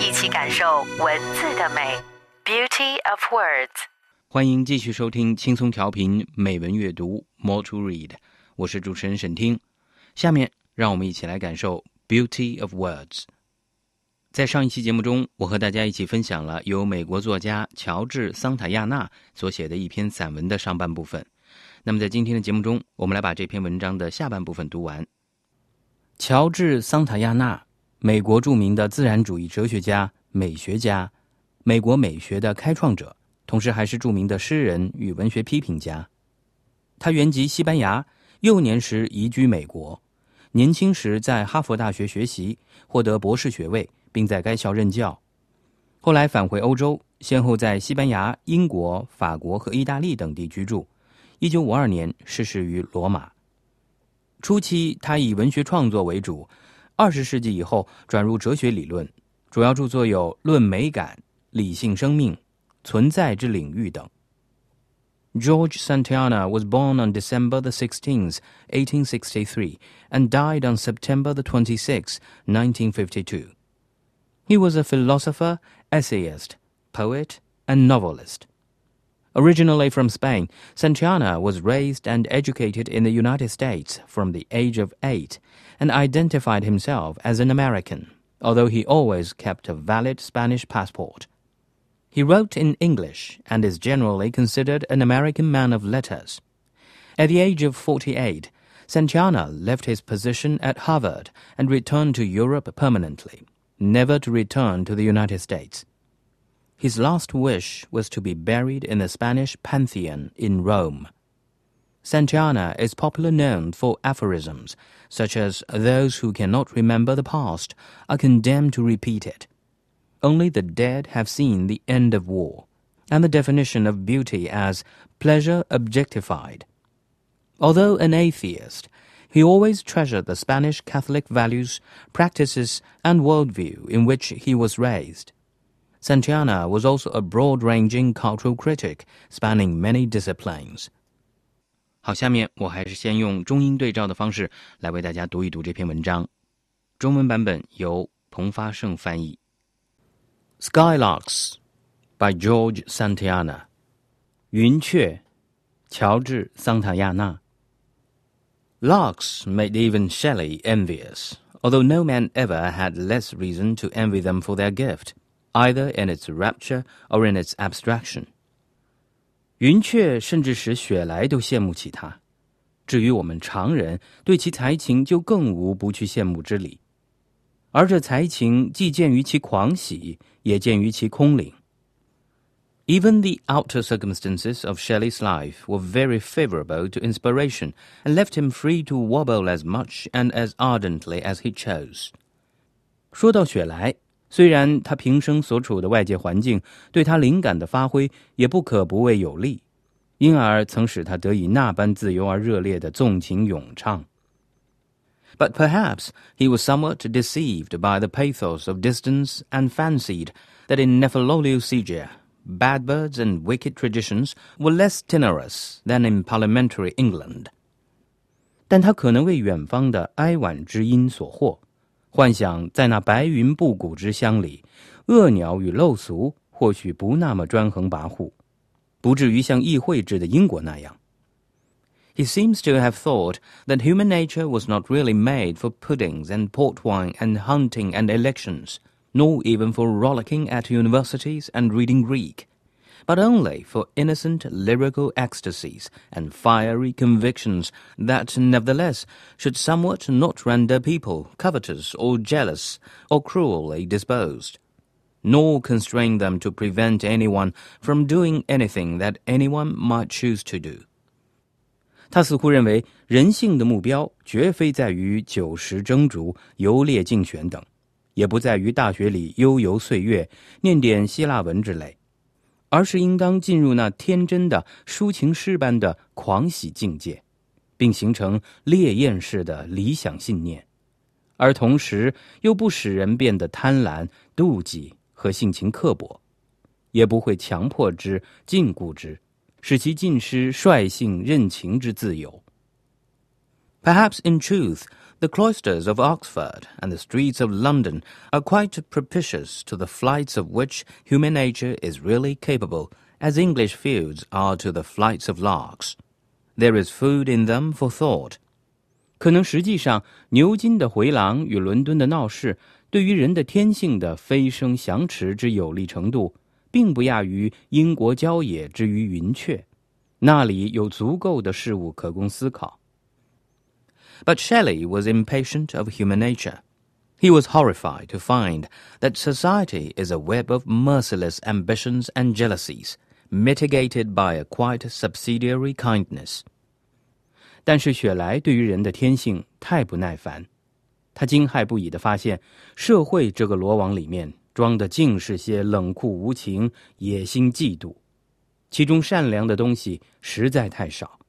一起感受文字的美。Beauty of words。欢迎继续收听轻松调频美文阅读 More to Read，我是主持人沈听。下面让我们一起来感受 Beauty of Words。在上一期节目中，我和大家一起分享了由美国作家乔治·桑塔亚纳所写的一篇散文的上半部分。那么在今天的节目中，我们来把这篇文章的下半部分读完。乔治·桑塔亚纳，美国著名的自然主义哲学家、美学家，美国美学的开创者。同时还是著名的诗人与文学批评家。他原籍西班牙，幼年时移居美国，年轻时在哈佛大学学习，获得博士学位，并在该校任教。后来返回欧洲，先后在西班牙、英国、法国和意大利等地居住。一九五二年逝世于罗马。初期他以文学创作为主，二十世纪以后转入哲学理论，主要着作有《论美感》《理性生命》。存在之领域等。George Santayana was born on December the 16th, 1863, and died on September the 26th, 1952. He was a philosopher, essayist, poet, and novelist. Originally from Spain, Santayana was raised and educated in the United States from the age of eight and identified himself as an American, although he always kept a valid Spanish passport. He wrote in English and is generally considered an American man of letters. At the age of 48, Santayana left his position at Harvard and returned to Europe permanently, never to return to the United States. His last wish was to be buried in the Spanish Pantheon in Rome. Santayana is popularly known for aphorisms, such as those who cannot remember the past are condemned to repeat it only the dead have seen the end of war, and the definition of beauty as pleasure objectified. Although an atheist, he always treasured the Spanish Catholic values, practices, and worldview in which he was raised. Santayana was also a broad-ranging cultural critic, spanning many disciplines. 好，下面我还是先用中英对照的方式来为大家读一读这篇文章。中文版本由彭发胜翻译。Skylarks by George Santayana. 云雀，乔治·桑塔亚纳。Larks made even Shelley envious, although no man ever had less reason to envy them for their gift, either in its rapture or in its abstraction. 云雀甚至使雪莱都羡慕起他，至于我们常人，对其才情就更无不去羡慕之理。而这才情既见于其狂喜，也见于其空灵。Even the outer circumstances of Shelley's life were very favorable to inspiration and left him free to warble as much and as ardently as he chose. 说到雪莱， 虽然他平生所处的外界环境对他灵感的发挥也不可不谓有利，因而曾使他得以那般自由而热烈的纵情咏唱。But perhaps he was somewhat deceived by the pathos of distance and fancied that in Nephelococcygia bad birds and wicked traditions were less tenuous than in parliamentary England. 但他可能为远方的哀婉之音所惑，幻想在那白云布谷之乡里，恶鸟与陋俗或许不那么专横跋扈，不至于像议会制的英国那样。he seems to have thought that human nature was not really made for puddings and port wine and hunting and elections, nor even for rollicking at universities and reading Greek, but only for innocent lyrical ecstasies and fiery convictions that nevertheless should somewhat not render people covetous or jealous or cruelly disposed, nor constrain them to prevent anyone from doing anything that anyone might choose to do. 他似乎认为，人性的目标绝非在于酒食蒸煮、游猎竞选等， 也不在于大学里悠游岁月、念点希腊文之类， 而是应当进入那天真的抒情诗般的狂喜境界，并形成烈焰式的理想信念，而同时又不使人变得贪婪、妒忌和性情刻薄，也不会强迫之、禁锢之，使其尽失率性任情之自由。Perhaps in truth. The cloisters of Oxford and the streets of London are quite propitious to the flights of which human nature is really capable, as English fields are to the flights of larks. There is food in them for thought. 可能实际上，牛津的回廊与伦敦的闹市，对于人的天性的飞升翔驰之有利程度，并不亚于英国郊野之于云雀。那里有足够的事物可供思考。 but Shelley was impatient of human nature. He was horrified to find that society is a web of merciless ambitions and jealousies, mitigated by a quite subsidiary kindness. 但是雪莱对于人的天性太不耐烦，他惊骇不已地发现，社会这个罗网里面装的尽是些冷酷无情、野心、嫉妒，其中善良的东西实在太少。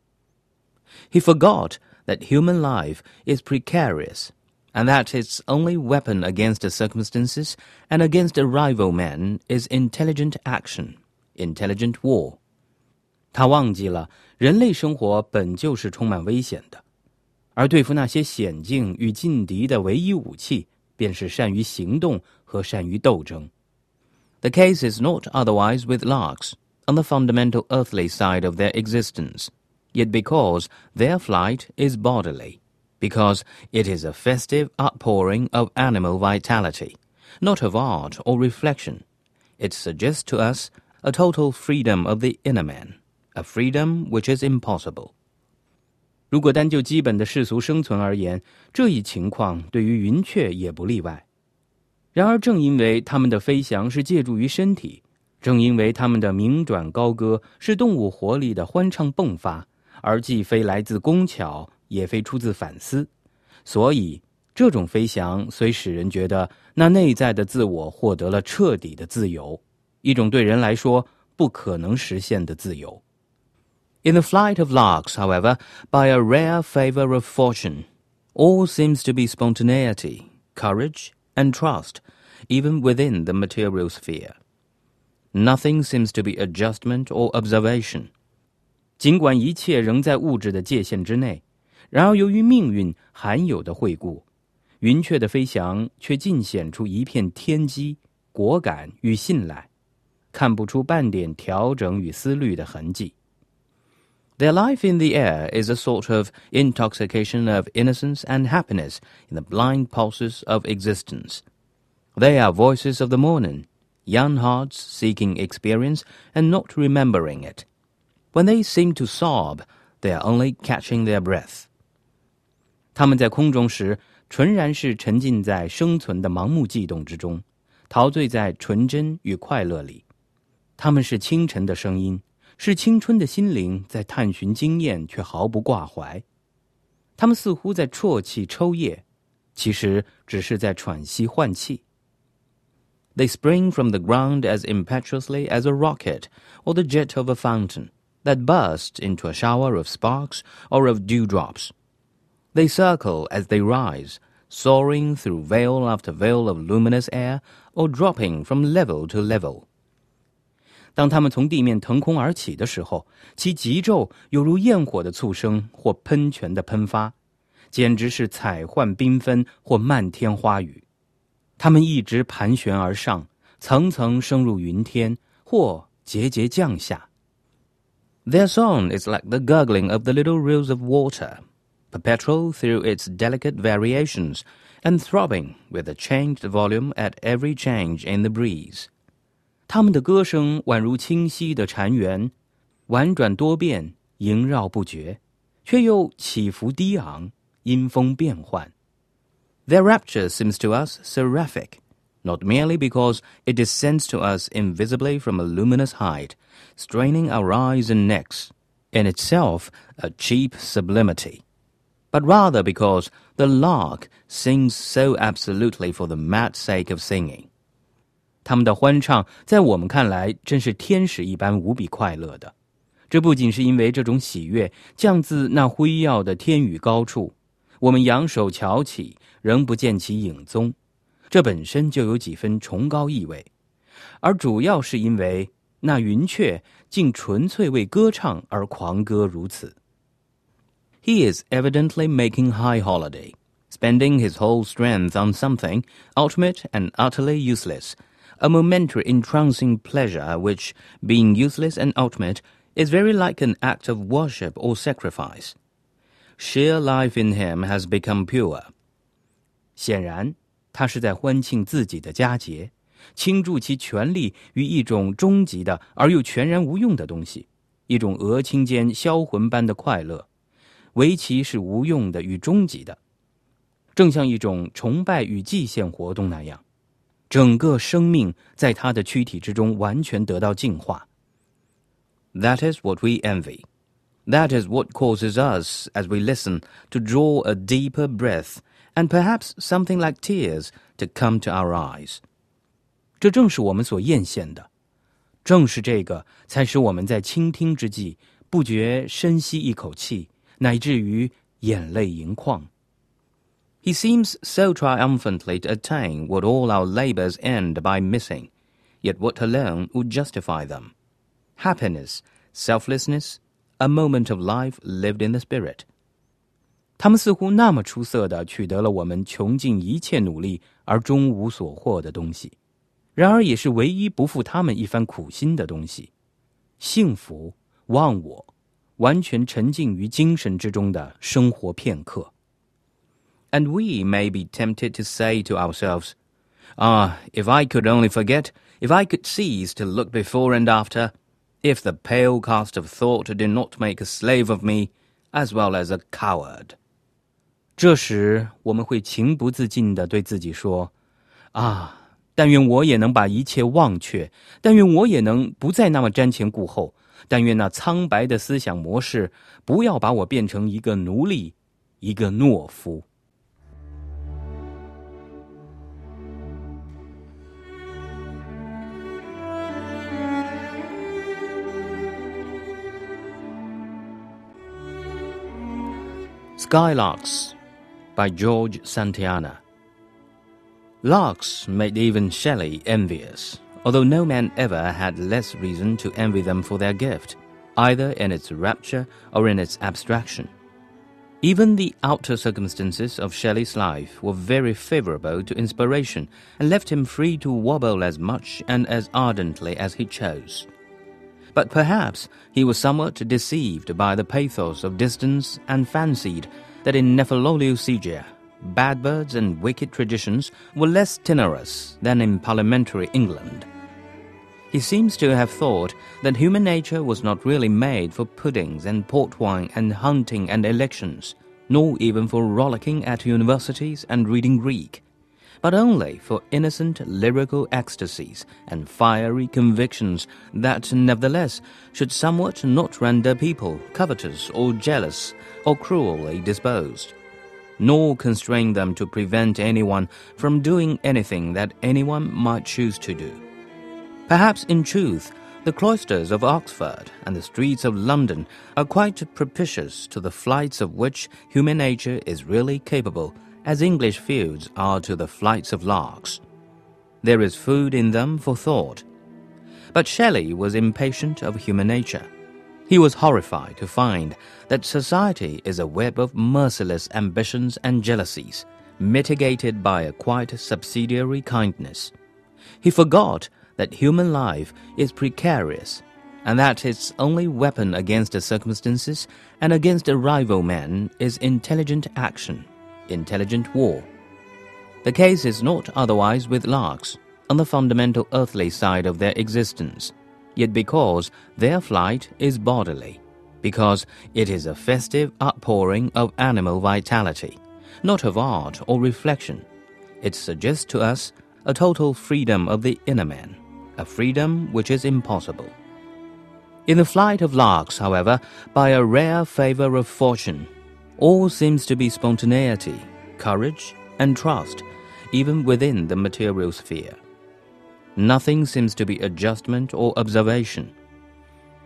He forgot that human life is precarious and that its only weapon against the circumstances and against a rival man is intelligent action, intelligent war. 他忘记了人类生活本就是充满危险的，而对付那些险境与劲敌的唯一武器，便是善于行动和善于斗争。The case is not otherwise with larks on the fundamental earthly side of their existence Yet because their flight is bodily, because it is a festive outpouring of animal vitality, not of art or reflection. It suggests to us a total freedom of the inner man, a freedom which is impossible. 如果单就基本的世俗生存而言，这一情况对于云雀也不例外。然而，正因为它们的飞翔是借助于身体，正因为它们的鸣转高歌是动物活力的欢唱迸发，而既非来自工巧，也非出自反思，所以这种飞翔虽使人觉得那内在的自我获得了彻底的自由，一种对人来说不可能实现的自由。In the flight of larks, however, by a rare favor of fortune, all seems to be spontaneity, courage, and trust, even within the material sphere. Nothing seems to be adjustment or observation. 尽管一切仍在物质的界限之内，然而由于命运罕有的惠顾，云雀的飞翔却尽显出一片天机、果敢与信赖，看不出半点调整与思虑的痕迹。Their life in the air is a sort of intoxication of innocence and happiness in the blind pulses of existence. They are voices of the morning, young hearts seeking experience and not remembering it. When they seem to sob, they are only catching their breath. 他们在空中时，纯然是沉浸在生存的盲目悸动之中，陶醉在纯真与快乐里。他们是清晨的声音，是青春的心灵在探寻经验，却毫不挂怀。他们似乎在啜泣抽噎，其实只是在喘息换气。They spring from the ground as impetuously as a rocket or the jet of a fountain that burst into a shower of sparks or of dewdrops. They circle as they rise, soaring through veil after veil of luminous air, or dropping from level to level. 当它们从地面腾空而起的时候，其急骤犹如焰火的促生或喷泉的喷发，简直是彩幻缤纷或漫天花雨。它们一直盘旋而上，层层升入云天，或节节降下。 their song is like the gurgling of the little rills of water, perpetual through its delicate variations, and throbbing with a changed volume at every change in the breeze. 他们的歌声宛如清晰的潺湲，婉转多变，萦绕不绝，却又起伏低昂，因风变幻。Their rapture seems to us seraphic, not merely because it descends to us invisibly from a luminous height, straining our eyes and necks, in itself a cheap sublimity, but rather because the lark sings so absolutely for the mad sake of singing. 他们的欢唱在我们看来真是天使一般无比快乐的。这不仅是因为这种喜悦降自那辉耀的天宇高处，我们仰首瞧起，仍不见其影踪， 这本身就有几分崇高意味，而主要是因为那云雀竟纯粹为歌唱而狂歌如此。He is evidently making high holiday, spending his whole strength on something ultimate and utterly useless a momentary entrancing pleasure which, being useless and ultimate, is very like an act of worship or sacrifice. Sheer life in him has become pure. 显然， 他是在欢庆自己的佳节，倾注其全力于一种终极的而又全然无用的东西，一种俄青间销魂般的快乐，唯其是无用的与终极的，正像一种崇拜与祭献活动那样。整个生命在他的躯体之中完全得到净化。That is what we envy. That is what causes us, as we listen, to draw a deeper breath, and perhaps something like tears to come to our eyes. 这正是我们所艳羡的，正是这个才使我们在倾听之际不觉深吸一口气，乃至于眼泪盈眶。he seems so triumphantly to attain what all our labours end by missing, yet what alone would justify them happiness, selflessness, a moment of life lived in the spirit. 他们似乎那么出色的取得了我们穷尽一切努力而终无所获的东西，然而也是唯一不负他们一番苦心的东西——幸福、忘我、完全沉浸于精神之中的生活片刻。and we may be tempted to say to ourselves, Ah, if I could only forget, if I could cease to look before and after, if the pale cast of thought did not make a slave of me, as well as a coward. 这时，我们会情不自禁地对自己说：“啊，但愿我也能把一切忘却，但愿我也能不再那么瞻前顾后，但愿那苍白的思想模式不要把我变成一个奴隶，一个懦夫。” Skylarks by George Santayana. Larks made even Shelley envious, although no man ever had less reason to envy them for their gift, either in its rapture or in its abstraction. Even the outer circumstances of Shelley's life were very favorable to inspiration and left him free to warble as much and as ardently as he chose. But perhaps he was somewhat deceived by the pathos of distance and fancied that in Nephelococcygia, bad birds and wicked traditions were less tenuous than in parliamentary England. He seems to have thought that human nature was not really made for puddings and port wine and hunting and elections, nor even for rollicking at universities and reading Greek but only for innocent lyrical ecstasies and fiery convictions that nevertheless should somewhat not render people covetous or jealous or cruelly disposed, nor constrain them to prevent anyone from doing anything that anyone might choose to do. Perhaps in truth, the cloisters of Oxford and the streets of London are quite propitious to the flights of which human nature is really capable as English fields are to the flights of larks. There is food in them for thought. But Shelley was impatient of human nature. He was horrified to find that society is a web of merciless ambitions and jealousies, mitigated by a quite subsidiary kindness. He forgot that human life is precarious, and that its only weapon against the circumstances and against a rival man is intelligent action intelligent war. The case is not otherwise with larks on the fundamental earthly side of their existence, yet because their flight is bodily, because it is a festive outpouring of animal vitality, not of art or reflection, it suggests to us a total freedom of the inner man, a freedom which is impossible. In the flight of larks, however, by a rare favor of fortune, All seems to be spontaneity, courage, and trust, even within the material sphere. Nothing seems to be adjustment or observation.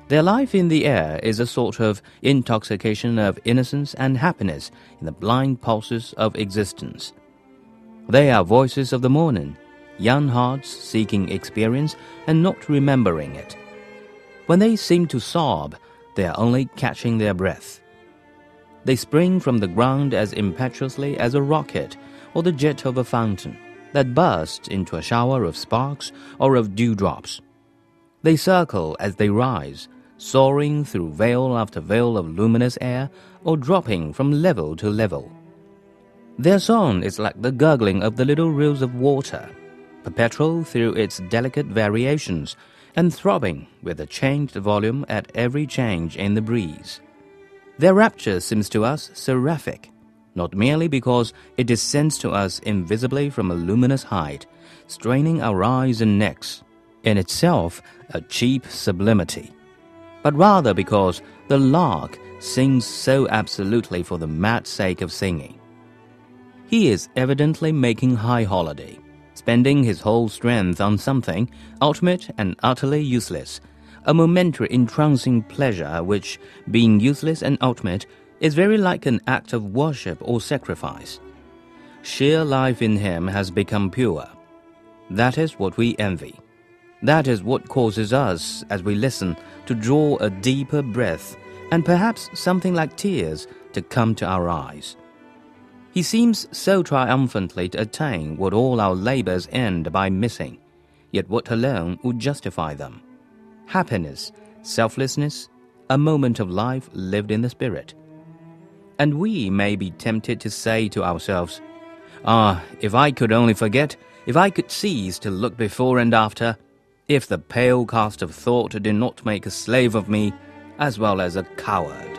Their life in the air is a sort of intoxication of innocence and happiness in the blind pulses of existence. They are voices of the morning, young hearts seeking experience and not remembering it. When they seem to sob, they are only catching their breath. They spring from the ground as impetuously as a rocket or the jet of a fountain that bursts into a shower of sparks or of dewdrops. They circle as they rise, soaring through veil after veil of luminous air or dropping from level to level. Their song is like the gurgling of the little rills of water, perpetual through its delicate variations and throbbing with a changed volume at every change in the breeze. Their rapture seems to us seraphic, not merely because it descends to us invisibly from a luminous height, straining our eyes and necks, in itself a cheap sublimity but rather because the lark sings so absolutely for the mad sake of singing. He is evidently making high holiday, spending his whole strength on something ultimate and utterly useless, a momentary entrancing pleasure which, being useless and ultimate, is very like an act of worship or sacrifice. Sheer life in him has become pure. That is what we envy. That is what causes us, as we listen, to draw a deeper breath and perhaps something like tears to come to our eyes. He seems so triumphantly to attain what all our labors end by missing, yet what alone would justify them happiness, selflessness, a moment of life lived in the spirit. And we may be tempted to say to ourselves, Ah, if I could only forget, if I could cease to look before and after, if the pale cast of thought did not make a slave of me as well as a coward.